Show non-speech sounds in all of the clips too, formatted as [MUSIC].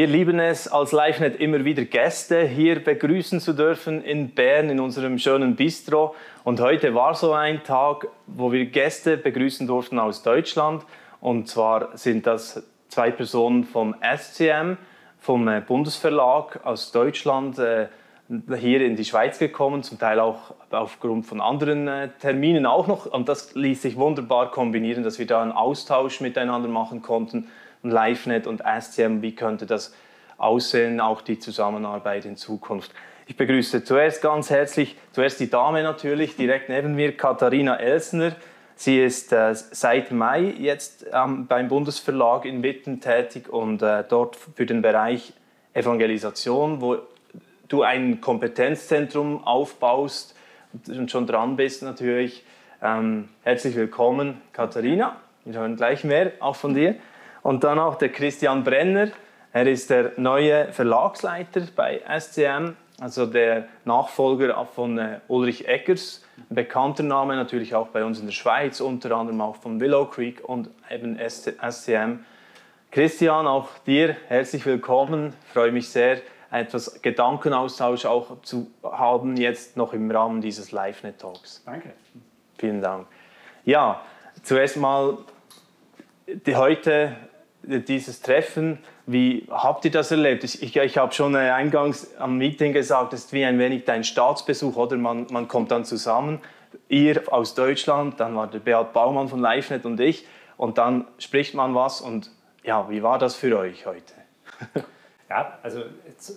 Wir lieben es als LiveNet immer wieder Gäste hier begrüßen zu dürfen in Bern in unserem schönen Bistro. Und heute war so ein Tag, wo wir Gäste begrüßen durften aus Deutschland. Und zwar sind das zwei Personen vom SCM, vom äh, Bundesverlag aus Deutschland, äh, hier in die Schweiz gekommen, zum Teil auch aufgrund von anderen äh, Terminen auch noch. Und das ließ sich wunderbar kombinieren, dass wir da einen Austausch miteinander machen konnten. LiveNet und SCM, wie könnte das aussehen, auch die Zusammenarbeit in Zukunft. Ich begrüße zuerst ganz herzlich, zuerst die Dame natürlich, direkt neben mir, Katharina Elsner. Sie ist äh, seit Mai jetzt ähm, beim Bundesverlag in Witten tätig und äh, dort für den Bereich Evangelisation, wo du ein Kompetenzzentrum aufbaust und schon dran bist natürlich. Ähm, herzlich willkommen, Katharina. Wir hören gleich mehr auch von dir. Und dann auch der Christian Brenner. Er ist der neue Verlagsleiter bei SCM, also der Nachfolger von äh, Ulrich Eggers. Ein bekannter Name natürlich auch bei uns in der Schweiz, unter anderem auch von Willow Creek und eben SCM. Christian, auch dir herzlich willkommen. Ich freue mich sehr, etwas Gedankenaustausch auch zu haben, jetzt noch im Rahmen dieses LiveNet-Talks. Danke. Vielen Dank. Ja, zuerst mal die heute dieses Treffen. Wie habt ihr das erlebt? Ich, ich habe schon äh, eingangs am Meeting gesagt, es ist wie ein wenig dein Staatsbesuch, oder? Man, man kommt dann zusammen, ihr aus Deutschland, dann war der Beat Baumann von LiveNet und ich, und dann spricht man was. Und ja, wie war das für euch heute? [LAUGHS] Ja, also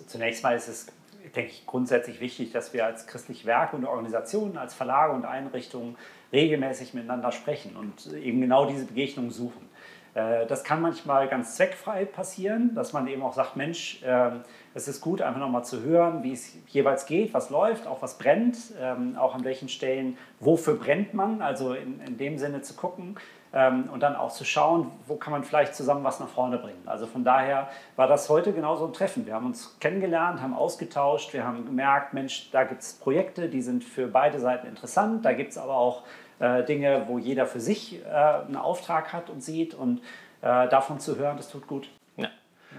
zunächst mal ist es, denke ich, grundsätzlich wichtig, dass wir als christliche Werke und Organisationen, als Verlage und Einrichtungen regelmäßig miteinander sprechen und eben genau diese Begegnung suchen. Äh, das kann manchmal ganz zweckfrei passieren, dass man eben auch sagt, Mensch, ähm, es ist gut, einfach nochmal zu hören, wie es jeweils geht, was läuft, auch was brennt, ähm, auch an welchen Stellen, wofür brennt man, also in, in dem Sinne zu gucken ähm, und dann auch zu schauen, wo kann man vielleicht zusammen was nach vorne bringen. Also von daher war das heute genauso ein Treffen. Wir haben uns kennengelernt, haben ausgetauscht, wir haben gemerkt, Mensch, da gibt es Projekte, die sind für beide Seiten interessant, da gibt es aber auch äh, Dinge, wo jeder für sich äh, einen Auftrag hat und sieht und äh, davon zu hören, das tut gut. Ja.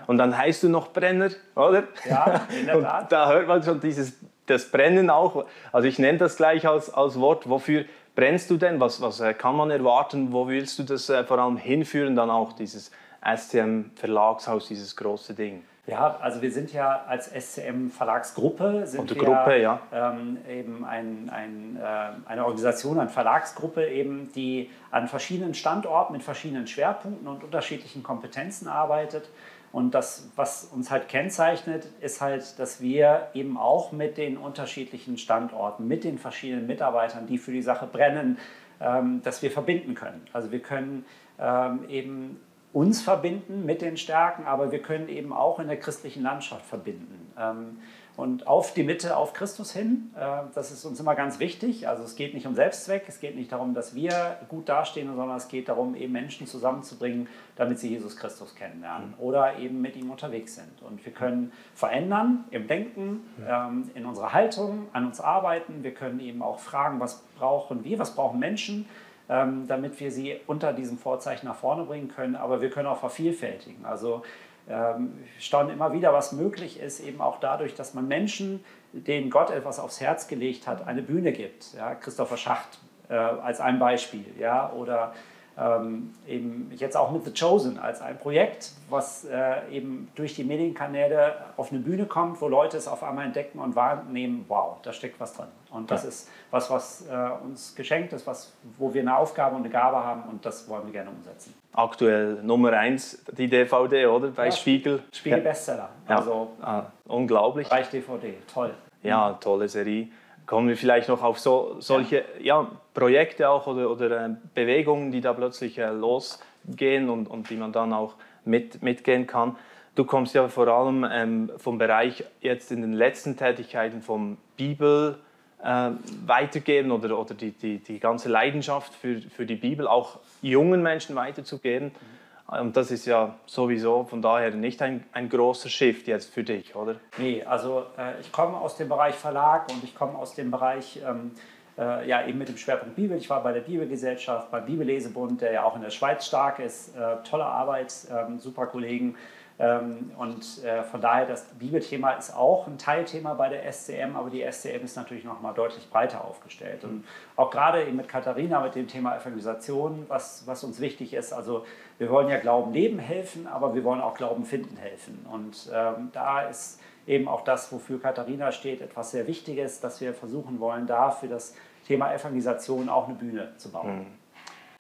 Und dann heißt du noch Brenner, oder? Ja, in der [LAUGHS] Tat. Da hört man schon dieses, das Brennen auch. Also ich nenne das gleich als, als Wort. Wofür brennst du denn? Was, was kann man erwarten? Wo willst du das vor allem hinführen? Dann auch dieses SCM Verlagshaus, dieses große Ding. Ja, also wir sind ja als SCM Verlagsgruppe, sind wir Gruppe, ja. ähm, eben ein, ein, äh, eine Organisation, eine Verlagsgruppe, eben, die an verschiedenen Standorten mit verschiedenen Schwerpunkten und unterschiedlichen Kompetenzen arbeitet. Und das, was uns halt kennzeichnet, ist halt, dass wir eben auch mit den unterschiedlichen Standorten, mit den verschiedenen Mitarbeitern, die für die Sache brennen, ähm, dass wir verbinden können. Also wir können ähm, eben uns verbinden mit den Stärken, aber wir können eben auch in der christlichen Landschaft verbinden. Ähm, und auf die Mitte, auf Christus hin, äh, das ist uns immer ganz wichtig. Also es geht nicht um Selbstzweck, es geht nicht darum, dass wir gut dastehen, sondern es geht darum, eben Menschen zusammenzubringen, damit sie Jesus Christus kennenlernen mhm. oder eben mit ihm unterwegs sind. Und wir können verändern im Denken, ähm, in unserer Haltung, an uns arbeiten. Wir können eben auch fragen, was brauchen wir, was brauchen Menschen ähm, damit wir sie unter diesem Vorzeichen nach vorne bringen können. Aber wir können auch vervielfältigen. Also ähm, staunen immer wieder, was möglich ist, eben auch dadurch, dass man Menschen, denen Gott etwas aufs Herz gelegt hat, eine Bühne gibt. Ja, Christopher Schacht äh, als ein Beispiel. Ja, oder ähm, eben jetzt auch mit The Chosen als ein Projekt, was äh, eben durch die Medienkanäle auf eine Bühne kommt, wo Leute es auf einmal entdecken und wahrnehmen, wow, da steckt was drin. Und das ja. ist was, was äh, uns geschenkt ist, was, wo wir eine Aufgabe und eine Gabe haben und das wollen wir gerne umsetzen. Aktuell Nummer eins die DVD, oder? Bei ja, Spiegel. Spiegel Bestseller. Also ah, unglaublich. Bereich DVD, toll. Ja, tolle Serie kommen wir vielleicht noch auf so, solche ja. ja Projekte auch oder, oder äh, Bewegungen, die da plötzlich äh, losgehen und, und die man dann auch mit, mitgehen kann. Du kommst ja vor allem ähm, vom Bereich jetzt in den letzten Tätigkeiten vom Bibel äh, weitergeben oder, oder die, die, die ganze Leidenschaft für, für die Bibel auch jungen Menschen weiterzugeben. Mhm. Und das ist ja sowieso von daher nicht ein, ein großer Shift jetzt für dich, oder? Nee, also äh, ich komme aus dem Bereich Verlag und ich komme aus dem Bereich, ähm, äh, ja eben mit dem Schwerpunkt Bibel. Ich war bei der Bibelgesellschaft, beim Bibellesebund, der ja auch in der Schweiz stark ist. Äh, tolle Arbeit, ähm, super Kollegen. Ähm, und äh, von daher, das Bibelthema ist auch ein Teilthema bei der SCM, aber die SCM ist natürlich noch mal deutlich breiter aufgestellt. Und auch gerade eben mit Katharina, mit dem Thema Evangelisation, was, was uns wichtig ist, also wir wollen ja Glauben leben helfen, aber wir wollen auch Glauben finden helfen. Und ähm, da ist eben auch das, wofür Katharina steht, etwas sehr Wichtiges, dass wir versuchen wollen, da für das Thema Evangelisation auch eine Bühne zu bauen. Hm.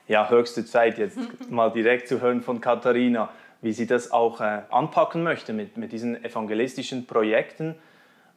Ja, höchste Zeit jetzt mal direkt zu hören von Katharina wie sie das auch äh, anpacken möchte mit, mit diesen evangelistischen Projekten.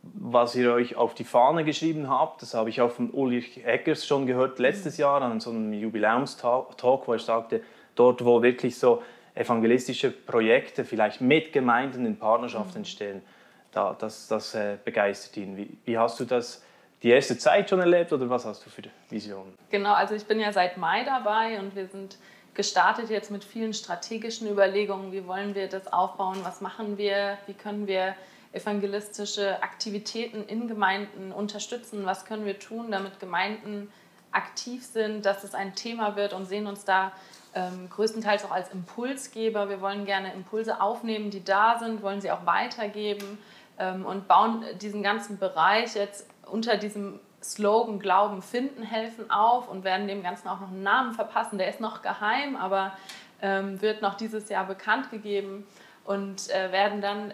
Was ihr euch auf die Fahne geschrieben habt, das habe ich auch von Ulrich Eckers schon gehört letztes mhm. Jahr an so einem Jubiläumstalk, wo er sagte, dort wo wirklich so evangelistische Projekte vielleicht mit Gemeinden in Partnerschaft mhm. entstehen, da, das, das äh, begeistert ihn. Wie, wie hast du das die erste Zeit schon erlebt oder was hast du für Visionen? Genau, also ich bin ja seit Mai dabei und wir sind gestartet jetzt mit vielen strategischen Überlegungen. Wie wollen wir das aufbauen? Was machen wir? Wie können wir evangelistische Aktivitäten in Gemeinden unterstützen? Was können wir tun, damit Gemeinden aktiv sind, dass es ein Thema wird und sehen uns da ähm, größtenteils auch als Impulsgeber. Wir wollen gerne Impulse aufnehmen, die da sind, wollen sie auch weitergeben ähm, und bauen diesen ganzen Bereich jetzt unter diesem Slogan Glauben finden helfen auf und werden dem Ganzen auch noch einen Namen verpassen. Der ist noch geheim, aber ähm, wird noch dieses Jahr bekannt gegeben und äh, werden dann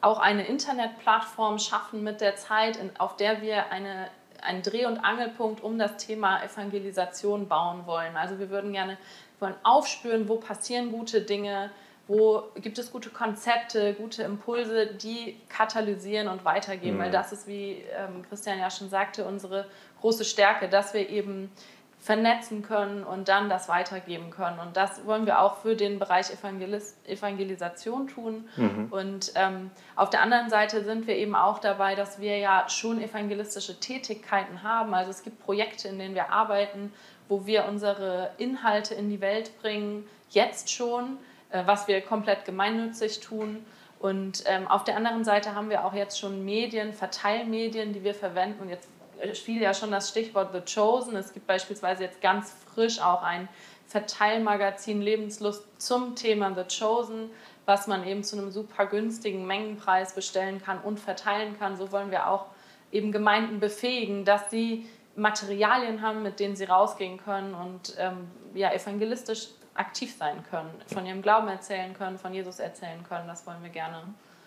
auch eine Internetplattform schaffen mit der Zeit, in, auf der wir eine, einen Dreh- und Angelpunkt um das Thema Evangelisation bauen wollen. Also wir würden gerne wollen aufspüren, wo passieren gute Dinge, wo gibt es gute Konzepte, gute Impulse, die katalysieren und weitergeben, mhm. weil das ist, wie ähm, Christian ja schon sagte, unsere große Stärke, dass wir eben vernetzen können und dann das weitergeben können. Und das wollen wir auch für den Bereich Evangelis Evangelisation tun. Mhm. Und ähm, auf der anderen Seite sind wir eben auch dabei, dass wir ja schon evangelistische Tätigkeiten haben. Also es gibt Projekte, in denen wir arbeiten, wo wir unsere Inhalte in die Welt bringen, jetzt schon was wir komplett gemeinnützig tun. Und ähm, auf der anderen Seite haben wir auch jetzt schon Medien, Verteilmedien, die wir verwenden. Und jetzt fiel ja schon das Stichwort The Chosen. Es gibt beispielsweise jetzt ganz frisch auch ein Verteilmagazin Lebenslust zum Thema The Chosen, was man eben zu einem super günstigen Mengenpreis bestellen kann und verteilen kann. So wollen wir auch eben Gemeinden befähigen, dass sie Materialien haben, mit denen sie rausgehen können und ähm, ja, evangelistisch aktiv sein können, von ihrem Glauben erzählen können, von Jesus erzählen können. Das wollen wir gerne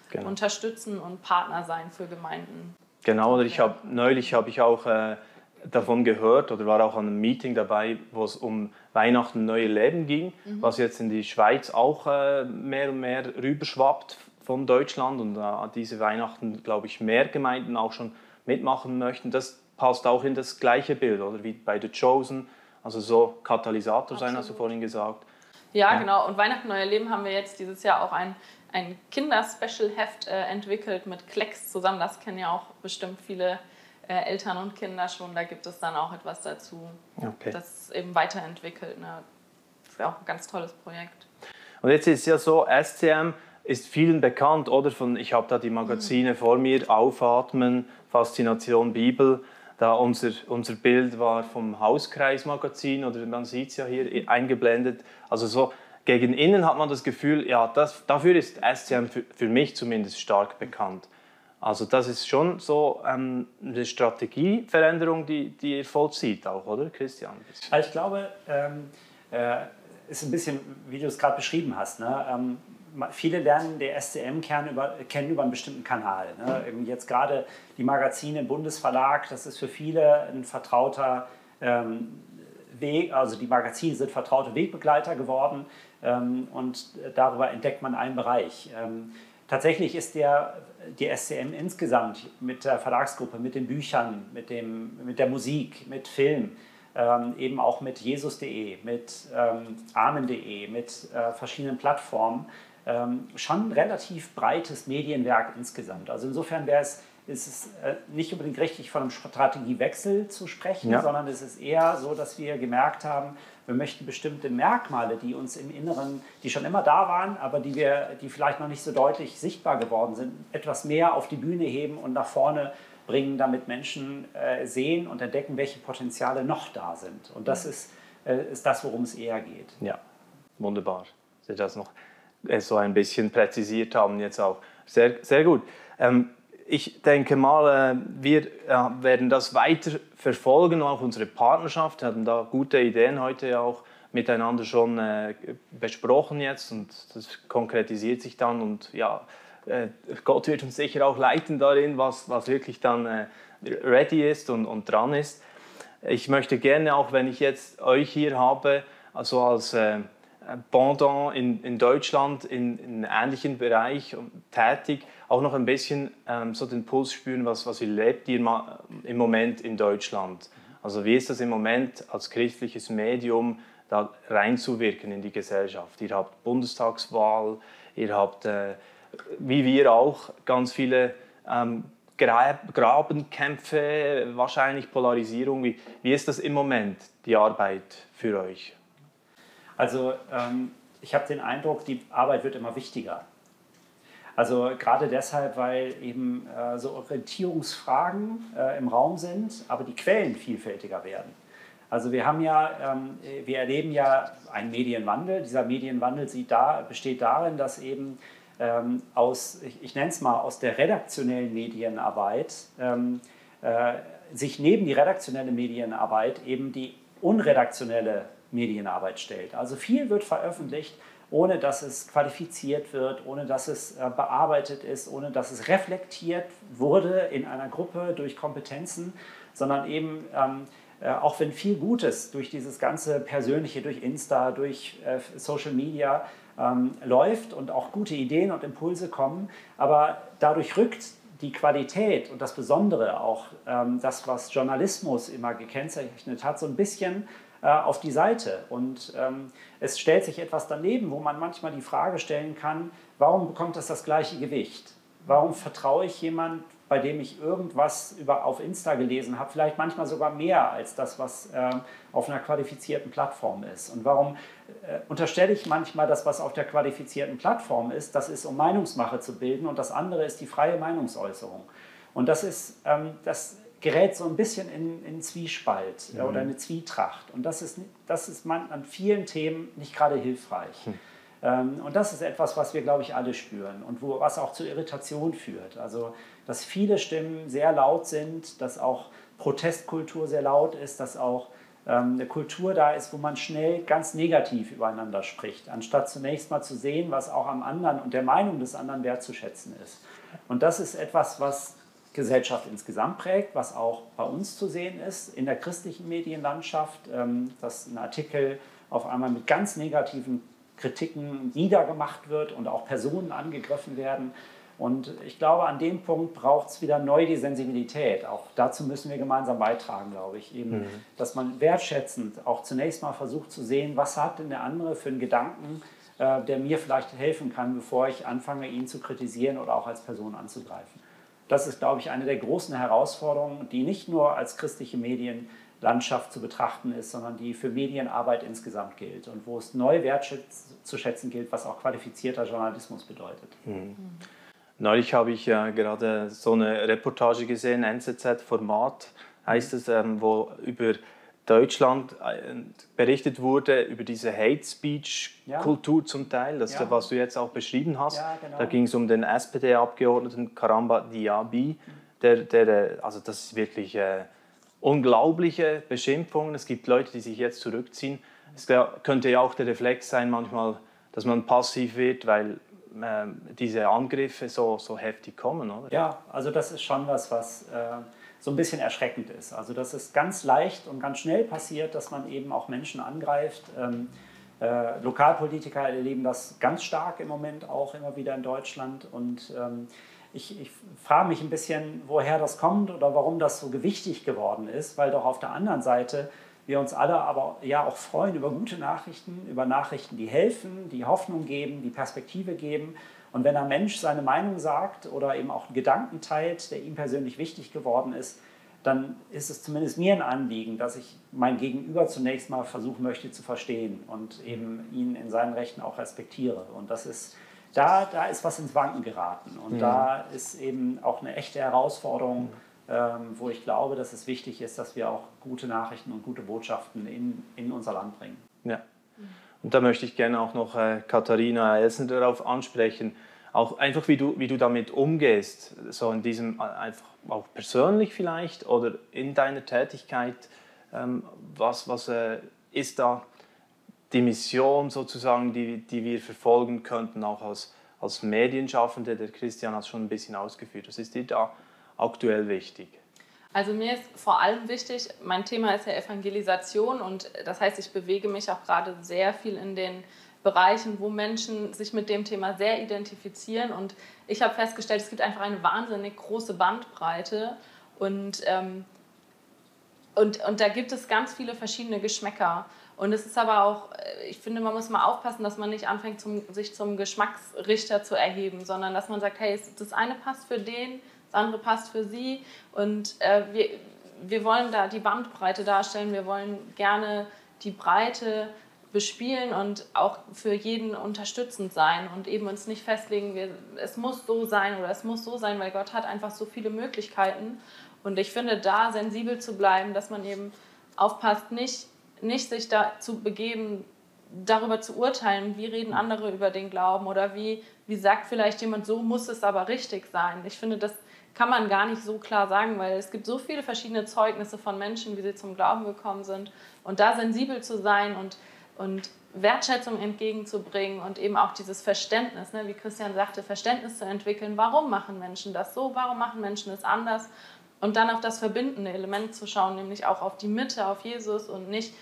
genau. unterstützen und Partner sein für Gemeinden. Genau, oder ich habe neulich habe ich auch äh, davon gehört oder war auch an einem Meeting dabei, wo es um Weihnachten neue Leben ging, mhm. was jetzt in die Schweiz auch äh, mehr und mehr rüberschwappt von Deutschland und äh, diese Weihnachten, glaube ich, mehr Gemeinden auch schon mitmachen möchten. Das passt auch in das gleiche Bild, oder wie bei The Chosen also so Katalysator Absolut. sein, hast du vorhin gesagt. Ja, ja, genau. Und Weihnachten Neuer Leben haben wir jetzt dieses Jahr auch ein, ein Kinder-Special-Heft äh, entwickelt mit Klecks zusammen. Das kennen ja auch bestimmt viele äh, Eltern und Kinder schon. Da gibt es dann auch etwas dazu, okay. das eben weiterentwickelt. Ne? Das ist ja auch ein ganz tolles Projekt. Und jetzt ist es ja so, SCM ist vielen bekannt, oder? Von, ich habe da die Magazine mhm. vor mir, Aufatmen, Faszination Bibel. Da unser, unser Bild war vom Hauskreismagazin, oder man sieht es ja hier eingeblendet. Also so gegen innen hat man das Gefühl, ja, das, dafür ist SCM für, für mich zumindest stark bekannt. Also das ist schon so ähm, eine Strategieveränderung, die, die ihr vollzieht auch, oder Christian? Also ich glaube, ähm, äh, ist ein bisschen, wie du es gerade beschrieben hast. Ne? Ähm, viele lernen der SCM-Kern über, kennen über einen bestimmten Kanal. Ne? Jetzt gerade die Magazine Bundesverlag, das ist für viele ein vertrauter ähm, Weg, also die Magazine sind vertraute Wegbegleiter geworden ähm, und darüber entdeckt man einen Bereich. Ähm, tatsächlich ist der, die SCM insgesamt mit der Verlagsgruppe, mit den Büchern, mit, dem, mit der Musik, mit Film, ähm, eben auch mit jesus.de, mit ähm, amen.de, mit äh, verschiedenen Plattformen schon ein relativ breites Medienwerk insgesamt. Also insofern wäre es ist es äh, nicht unbedingt richtig von einem Strategiewechsel zu sprechen, ja. sondern es ist eher so, dass wir gemerkt haben, wir möchten bestimmte Merkmale, die uns im Inneren, die schon immer da waren, aber die, wir, die vielleicht noch nicht so deutlich sichtbar geworden sind, etwas mehr auf die Bühne heben und nach vorne bringen, damit Menschen äh, sehen und entdecken, welche Potenziale noch da sind. Und das ist, äh, ist das, worum es eher geht. Ja, wunderbar. Seht das noch? Es so ein bisschen präzisiert haben jetzt auch. Sehr, sehr gut. Ähm, ich denke mal, äh, wir äh, werden das weiter verfolgen, auch unsere Partnerschaft. Wir haben da gute Ideen heute auch miteinander schon äh, besprochen jetzt und das konkretisiert sich dann und ja, Gott wird uns sicher auch leiten darin, was, was wirklich dann ready ist und, und dran ist. Ich möchte gerne auch, wenn ich jetzt euch hier habe, also als Pendant in, in Deutschland in, in einem ähnlichen Bereich tätig, auch noch ein bisschen ähm, so den Puls spüren, was, was lebt ihr im Moment in Deutschland? Also wie ist das im Moment als christliches Medium da reinzuwirken in die Gesellschaft? Ihr habt Bundestagswahl, ihr habt, äh, wie wir auch, ganz viele ähm, Grabenkämpfe, wahrscheinlich Polarisierung. Wie, wie ist das im Moment, die Arbeit für euch? Also ähm, ich habe den Eindruck, die Arbeit wird immer wichtiger. Also gerade deshalb, weil eben äh, so Orientierungsfragen äh, im Raum sind, aber die Quellen vielfältiger werden. Also wir haben ja, ähm, wir erleben ja einen Medienwandel. Dieser Medienwandel da, besteht darin, dass eben ähm, aus, ich, ich nenne es mal, aus der redaktionellen Medienarbeit ähm, äh, sich neben die redaktionelle Medienarbeit eben die unredaktionelle Medienarbeit stellt. Also viel wird veröffentlicht, ohne dass es qualifiziert wird, ohne dass es äh, bearbeitet ist, ohne dass es reflektiert wurde in einer Gruppe durch Kompetenzen, sondern eben ähm, äh, auch wenn viel Gutes durch dieses ganze Persönliche, durch Insta, durch äh, Social Media ähm, läuft und auch gute Ideen und Impulse kommen, aber dadurch rückt die Qualität und das Besondere, auch ähm, das, was Journalismus immer gekennzeichnet hat, so ein bisschen auf die Seite. Und ähm, es stellt sich etwas daneben, wo man manchmal die Frage stellen kann, warum bekommt das das gleiche Gewicht? Warum vertraue ich jemand, bei dem ich irgendwas über, auf Insta gelesen habe, vielleicht manchmal sogar mehr als das, was äh, auf einer qualifizierten Plattform ist? Und warum äh, unterstelle ich manchmal, dass was auf der qualifizierten Plattform ist, das ist, um Meinungsmache zu bilden und das andere ist die freie Meinungsäußerung? Und das ist, ähm, das gerät so ein bisschen in, in Zwiespalt mhm. oder eine Zwietracht. Und das ist, das ist man an vielen Themen nicht gerade hilfreich. Mhm. Ähm, und das ist etwas, was wir, glaube ich, alle spüren und wo, was auch zu Irritation führt. Also, dass viele Stimmen sehr laut sind, dass auch Protestkultur sehr laut ist, dass auch ähm, eine Kultur da ist, wo man schnell ganz negativ übereinander spricht, anstatt zunächst mal zu sehen, was auch am anderen und der Meinung des anderen wertzuschätzen ist. Und das ist etwas, was Gesellschaft insgesamt prägt, was auch bei uns zu sehen ist in der christlichen Medienlandschaft, ähm, dass ein Artikel auf einmal mit ganz negativen Kritiken niedergemacht wird und auch Personen angegriffen werden. Und ich glaube, an dem Punkt braucht es wieder neu die Sensibilität. Auch dazu müssen wir gemeinsam beitragen, glaube ich. Eben, mhm. dass man wertschätzend auch zunächst mal versucht zu sehen, was hat denn der andere für einen Gedanken, äh, der mir vielleicht helfen kann, bevor ich anfange, ihn zu kritisieren oder auch als Person anzugreifen. Das ist, glaube ich, eine der großen Herausforderungen, die nicht nur als christliche Medienlandschaft zu betrachten ist, sondern die für Medienarbeit insgesamt gilt und wo es neu wertzuschätzen gilt, was auch qualifizierter Journalismus bedeutet. Mhm. Neulich habe ich ja gerade so eine Reportage gesehen, NZZ-Format heißt es, ähm, wo über Deutschland äh, berichtet wurde über diese Hate Speech Kultur ja. zum Teil, das ja. was du jetzt auch beschrieben hast. Ja, genau. Da ging es um den SPD-Abgeordneten Karamba Diaby, der, der, äh, also das ist wirklich äh, unglaubliche Beschimpfungen. Es gibt Leute, die sich jetzt zurückziehen. Es könnte ja auch der Reflex sein manchmal, dass man passiv wird, weil äh, diese Angriffe so, so heftig kommen, oder? Ja, also das ist schon was, was äh so ein bisschen erschreckend ist. Also dass es ganz leicht und ganz schnell passiert, dass man eben auch Menschen angreift. Ähm, äh, Lokalpolitiker erleben das ganz stark im Moment auch immer wieder in Deutschland. Und ähm, ich, ich frage mich ein bisschen, woher das kommt oder warum das so gewichtig geworden ist, weil doch auf der anderen Seite wir uns alle aber ja auch freuen über gute Nachrichten, über Nachrichten, die helfen, die Hoffnung geben, die Perspektive geben und wenn ein Mensch seine Meinung sagt oder eben auch einen Gedanken teilt, der ihm persönlich wichtig geworden ist, dann ist es zumindest mir ein Anliegen, dass ich mein Gegenüber zunächst mal versuchen möchte zu verstehen und eben ihn in seinen Rechten auch respektiere. Und das ist, da, da ist was ins Wanken geraten. Und mhm. da ist eben auch eine echte Herausforderung, ähm, wo ich glaube, dass es wichtig ist, dass wir auch gute Nachrichten und gute Botschaften in, in unser Land bringen. Ja. Und da möchte ich gerne auch noch äh, Katharina Elsner darauf ansprechen, auch einfach wie du, wie du damit umgehst, so in diesem, äh, einfach auch persönlich vielleicht oder in deiner Tätigkeit, ähm, was, was äh, ist da die Mission sozusagen, die, die wir verfolgen könnten, auch als, als Medienschaffende, der Christian hat es schon ein bisschen ausgeführt, was ist dir da aktuell wichtig? Also mir ist vor allem wichtig, mein Thema ist ja Evangelisation und das heißt, ich bewege mich auch gerade sehr viel in den Bereichen, wo Menschen sich mit dem Thema sehr identifizieren. Und ich habe festgestellt, es gibt einfach eine wahnsinnig große Bandbreite und, ähm, und, und da gibt es ganz viele verschiedene Geschmäcker. Und es ist aber auch, äh, ich finde, man muss mal aufpassen, dass man nicht anfängt, zum, sich zum Geschmacksrichter zu erheben, sondern dass man sagt, hey, das eine passt für den, das andere passt für sie. Und äh, wir, wir wollen da die Bandbreite darstellen, wir wollen gerne die Breite bespielen und auch für jeden unterstützend sein und eben uns nicht festlegen, wir, es muss so sein oder es muss so sein, weil Gott hat einfach so viele Möglichkeiten. Und ich finde, da sensibel zu bleiben, dass man eben aufpasst, nicht, nicht sich dazu begeben, darüber zu urteilen, wie reden andere über den Glauben oder wie, wie sagt vielleicht jemand, so muss es aber richtig sein. Ich finde, das kann man gar nicht so klar sagen, weil es gibt so viele verschiedene Zeugnisse von Menschen, wie sie zum Glauben gekommen sind. Und da sensibel zu sein und, und Wertschätzung entgegenzubringen und eben auch dieses Verständnis, ne, wie Christian sagte, Verständnis zu entwickeln, warum machen Menschen das so, warum machen Menschen es anders und dann auf das verbindende Element zu schauen, nämlich auch auf die Mitte, auf Jesus und nicht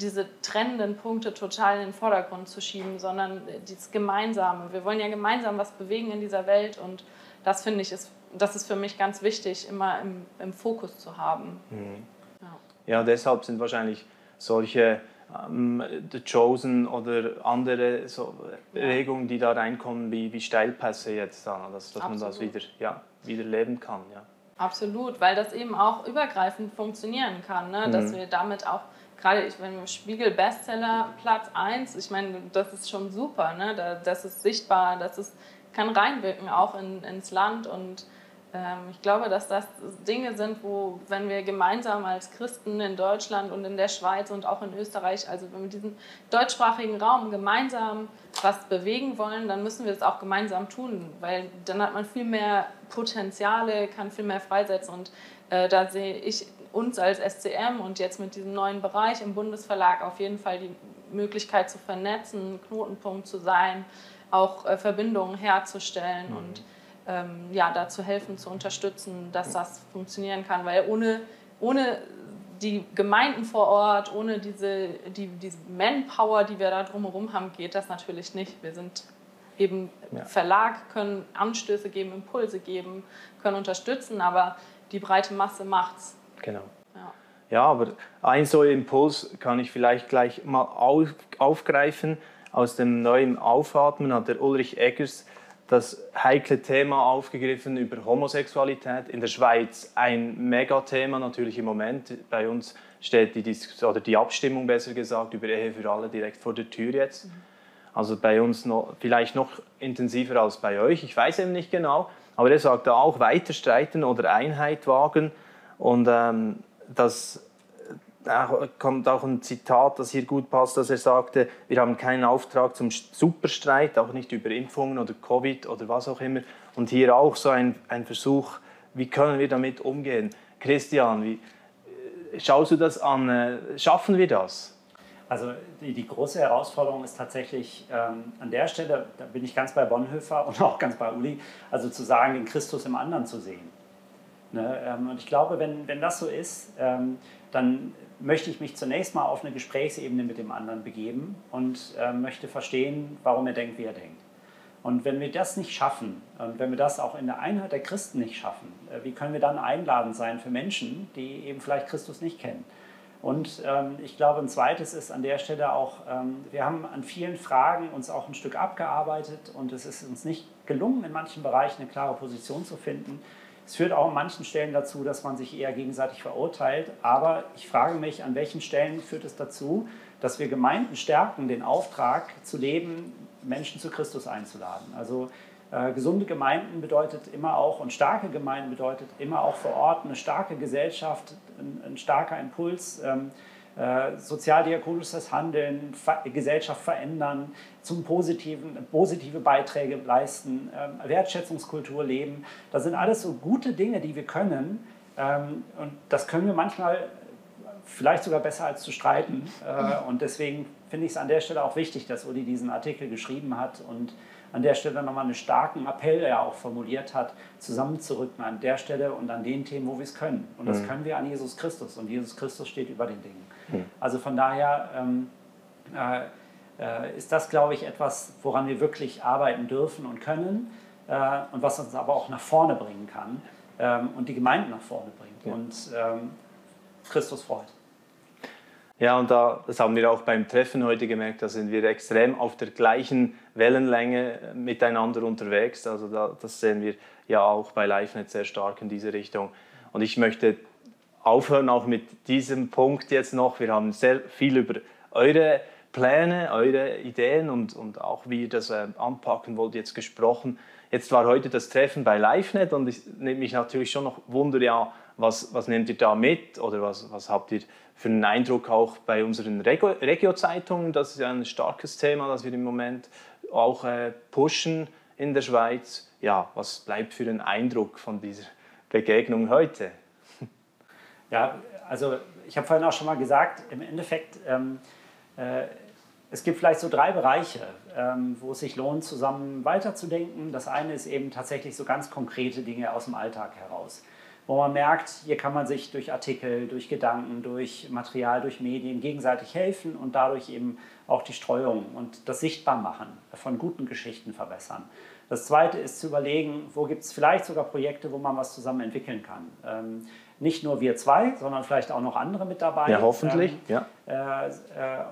diese trennenden Punkte total in den Vordergrund zu schieben, sondern dieses Gemeinsame. Wir wollen ja gemeinsam was bewegen in dieser Welt und das finde ich ist das ist für mich ganz wichtig, immer im, im Fokus zu haben. Mhm. Ja. ja. deshalb sind wahrscheinlich solche ähm, The Chosen oder andere so Bewegungen, die da reinkommen, wie, wie Steilpässe jetzt, dass, dass man das wieder, ja, wieder leben kann. Ja. Absolut, weil das eben auch übergreifend funktionieren kann, ne? dass mhm. wir damit auch gerade ich meine, Spiegel Bestseller Platz 1, ich meine, das ist schon super, ne? das ist sichtbar, das ist, kann reinwirken auch in, ins Land und ich glaube, dass das Dinge sind, wo, wenn wir gemeinsam als Christen in Deutschland und in der Schweiz und auch in Österreich, also wenn wir diesen deutschsprachigen Raum gemeinsam was bewegen wollen, dann müssen wir es auch gemeinsam tun, weil dann hat man viel mehr Potenziale, kann viel mehr freisetzen und äh, da sehe ich uns als SCM und jetzt mit diesem neuen Bereich im Bundesverlag auf jeden Fall die Möglichkeit zu vernetzen, Knotenpunkt zu sein, auch äh, Verbindungen herzustellen mhm. und ähm, ja, dazu helfen, zu unterstützen, dass das funktionieren kann. Weil ohne, ohne die Gemeinden vor Ort, ohne diese, die, diese Manpower, die wir da drumherum haben, geht das natürlich nicht. Wir sind eben ja. Verlag, können Anstöße geben, Impulse geben, können unterstützen, aber die breite Masse macht's. Genau. Ja. ja, aber ein so Impuls kann ich vielleicht gleich mal auf, aufgreifen. Aus dem neuen Aufatmen hat der Ulrich Eggers das heikle Thema aufgegriffen über Homosexualität. In der Schweiz ein Megathema natürlich im Moment. Bei uns steht die, Dis oder die Abstimmung besser gesagt über Ehe für alle direkt vor der Tür jetzt. Also bei uns noch, vielleicht noch intensiver als bei euch. Ich weiß eben nicht genau. Aber er sagt da auch weiter streiten oder Einheit wagen. Und ähm, das kommt auch ein Zitat, das hier gut passt, dass er sagte, wir haben keinen Auftrag zum Superstreit, auch nicht über Impfungen oder Covid oder was auch immer. Und hier auch so ein, ein Versuch, wie können wir damit umgehen? Christian, wie äh, schaust du das an? Äh, schaffen wir das? Also die, die große Herausforderung ist tatsächlich ähm, an der Stelle, da bin ich ganz bei Bonhoeffer und [LAUGHS] auch ganz bei Uli, also zu sagen, den Christus im anderen zu sehen. Ne? Ähm, und ich glaube, wenn, wenn das so ist, ähm, dann möchte ich mich zunächst mal auf eine Gesprächsebene mit dem anderen begeben und äh, möchte verstehen, warum er denkt, wie er denkt. Und wenn wir das nicht schaffen und wenn wir das auch in der Einheit der Christen nicht schaffen, äh, wie können wir dann einladend sein für Menschen, die eben vielleicht Christus nicht kennen? Und ähm, ich glaube, ein zweites ist an der Stelle auch, ähm, wir haben an vielen Fragen uns auch ein Stück abgearbeitet und es ist uns nicht gelungen, in manchen Bereichen eine klare Position zu finden. Es führt auch an manchen Stellen dazu, dass man sich eher gegenseitig verurteilt. Aber ich frage mich, an welchen Stellen führt es dazu, dass wir Gemeinden stärken, den Auftrag zu leben, Menschen zu Christus einzuladen. Also äh, gesunde Gemeinden bedeutet immer auch und starke Gemeinden bedeutet immer auch vor Ort eine starke Gesellschaft, ein, ein starker Impuls. Ähm, äh, sozialdiakonisches Handeln, Gesellschaft verändern, zum Positiven, positive Beiträge leisten, äh, Wertschätzungskultur leben. Das sind alles so gute Dinge, die wir können. Ähm, und das können wir manchmal vielleicht sogar besser als zu streiten. Äh, und deswegen finde ich es an der Stelle auch wichtig, dass Uli diesen Artikel geschrieben hat und an der Stelle nochmal einen starken Appell ja auch formuliert hat, zusammenzurücken an der Stelle und an den Themen, wo wir es können. Und das mhm. können wir an Jesus Christus. Und Jesus Christus steht über den Dingen. Mhm. Also von daher ähm, äh, äh, ist das, glaube ich, etwas, woran wir wirklich arbeiten dürfen und können äh, und was uns aber auch nach vorne bringen kann ähm, und die Gemeinde nach vorne bringt ja. und ähm, Christus freut. Ja, und da, das haben wir auch beim Treffen heute gemerkt, da sind wir extrem auf der gleichen Wellenlänge miteinander unterwegs. Also da, das sehen wir ja auch bei LiveNet sehr stark in diese Richtung. Und ich möchte aufhören auch mit diesem Punkt jetzt noch. Wir haben sehr viel über eure Pläne, eure Ideen und, und auch wie ihr das äh, anpacken wollt jetzt gesprochen. Jetzt war heute das Treffen bei LiveNet und ich nehme mich natürlich schon noch Wunder, ja, was, was nehmt ihr da mit oder was, was habt ihr für einen Eindruck auch bei unseren Regio-Zeitungen? Das ist ja ein starkes Thema, das wir im Moment auch äh, pushen in der Schweiz. Ja, was bleibt für ein Eindruck von dieser Begegnung heute? [LAUGHS] Ja, also ich habe vorhin auch schon mal gesagt, im Endeffekt, ähm, äh, es gibt vielleicht so drei Bereiche, ähm, wo es sich lohnt, zusammen weiterzudenken. Das eine ist eben tatsächlich so ganz konkrete Dinge aus dem Alltag heraus wo man merkt, hier kann man sich durch Artikel, durch Gedanken, durch Material, durch Medien gegenseitig helfen und dadurch eben auch die Streuung und das Sichtbarmachen von guten Geschichten verbessern. Das Zweite ist zu überlegen, wo gibt es vielleicht sogar Projekte, wo man was zusammen entwickeln kann. Ähm, nicht nur wir zwei, sondern vielleicht auch noch andere mit dabei. Ja, hoffentlich. Ähm, ja. Äh, äh,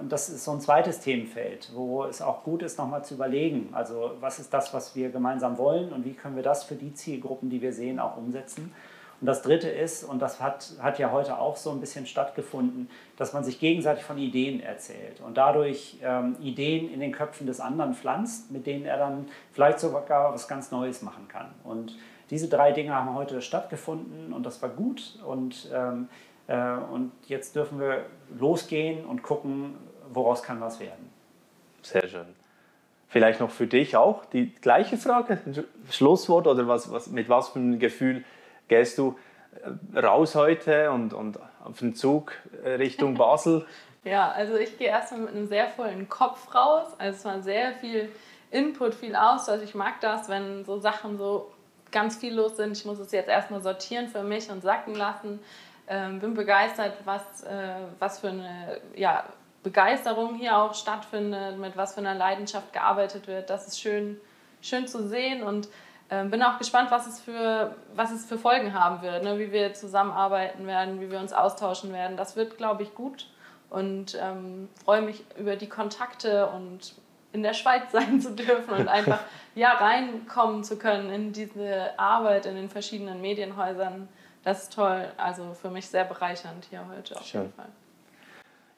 und das ist so ein zweites Themenfeld, wo es auch gut ist, nochmal zu überlegen, also was ist das, was wir gemeinsam wollen und wie können wir das für die Zielgruppen, die wir sehen, auch umsetzen. Und das Dritte ist, und das hat, hat ja heute auch so ein bisschen stattgefunden, dass man sich gegenseitig von Ideen erzählt und dadurch ähm, Ideen in den Köpfen des anderen pflanzt, mit denen er dann vielleicht sogar was ganz Neues machen kann. Und diese drei Dinge haben heute stattgefunden und das war gut. Und, ähm, äh, und jetzt dürfen wir losgehen und gucken, woraus kann was werden. Sehr schön. Vielleicht noch für dich auch die gleiche Frage, Schlusswort oder was, was, mit was für einem Gefühl gehst du äh, raus heute und, und auf den Zug äh, Richtung [LAUGHS] Basel? ja, also ich gehe erstmal mit einem sehr vollen Kopf raus. Also es war sehr viel Input, viel Austausch. Ich mag das, wenn so Sachen so ganz viel los sind. Ich muss es jetzt erstmal sortieren für mich und sacken lassen. Ähm, bin begeistert, was, äh, was für eine ja, Begeisterung hier auch stattfindet, mit was für einer Leidenschaft gearbeitet wird. Das ist schön, schön zu sehen und ähm, bin auch gespannt, was es für, was es für Folgen haben wird, ne? wie wir zusammenarbeiten werden, wie wir uns austauschen werden. Das wird, glaube ich, gut und ähm, freue mich über die Kontakte und in der Schweiz [LAUGHS] sein zu dürfen und einfach ja, reinkommen zu können in diese Arbeit in den verschiedenen Medienhäusern. Das ist toll. Also für mich sehr bereichernd hier heute auf Schön. jeden Fall.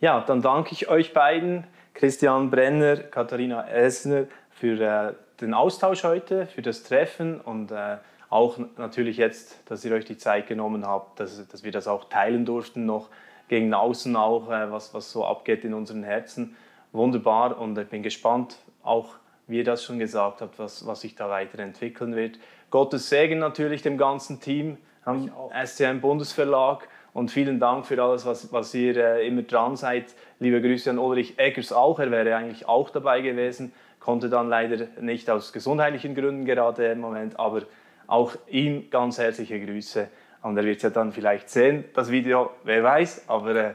Ja, dann danke ich euch beiden, Christian Brenner, Katharina Essner, für äh, den Austausch heute, für das Treffen und äh, auch natürlich jetzt, dass ihr euch die Zeit genommen habt, dass, dass wir das auch teilen durften, noch gegen außen auch, äh, was, was so abgeht in unseren Herzen. Wunderbar und ich bin gespannt, auch wie ihr das schon gesagt habt, was, was sich da weiterentwickeln wird. Gottes Segen natürlich dem ganzen Team am SCM Bundesverlag und vielen Dank für alles, was, was ihr äh, immer dran seid. Liebe Grüße an Ulrich Eggers auch, er wäre eigentlich auch dabei gewesen konnte dann leider nicht aus gesundheitlichen Gründen gerade im Moment, aber auch ihm ganz herzliche Grüße. Und er wird es ja dann vielleicht sehen, das Video, wer weiß, aber äh,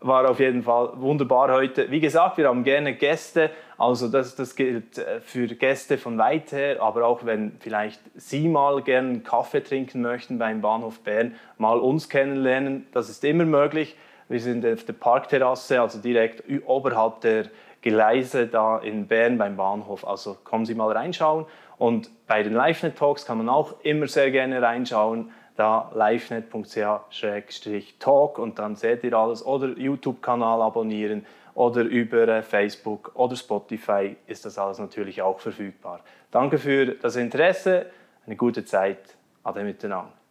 war auf jeden Fall wunderbar heute. Wie gesagt, wir haben gerne Gäste, also das, das gilt äh, für Gäste von weit her, aber auch wenn vielleicht Sie mal gerne einen Kaffee trinken möchten beim Bahnhof Bern, mal uns kennenlernen, das ist immer möglich. Wir sind auf der Parkterrasse, also direkt oberhalb der Gleise da in Bern beim Bahnhof. Also kommen Sie mal reinschauen. Und bei den LiveNet Talks kann man auch immer sehr gerne reinschauen. Da livenet.ch-talk und dann seht ihr alles. Oder YouTube-Kanal abonnieren oder über äh, Facebook oder Spotify ist das alles natürlich auch verfügbar. Danke für das Interesse, eine gute Zeit. Ade miteinander.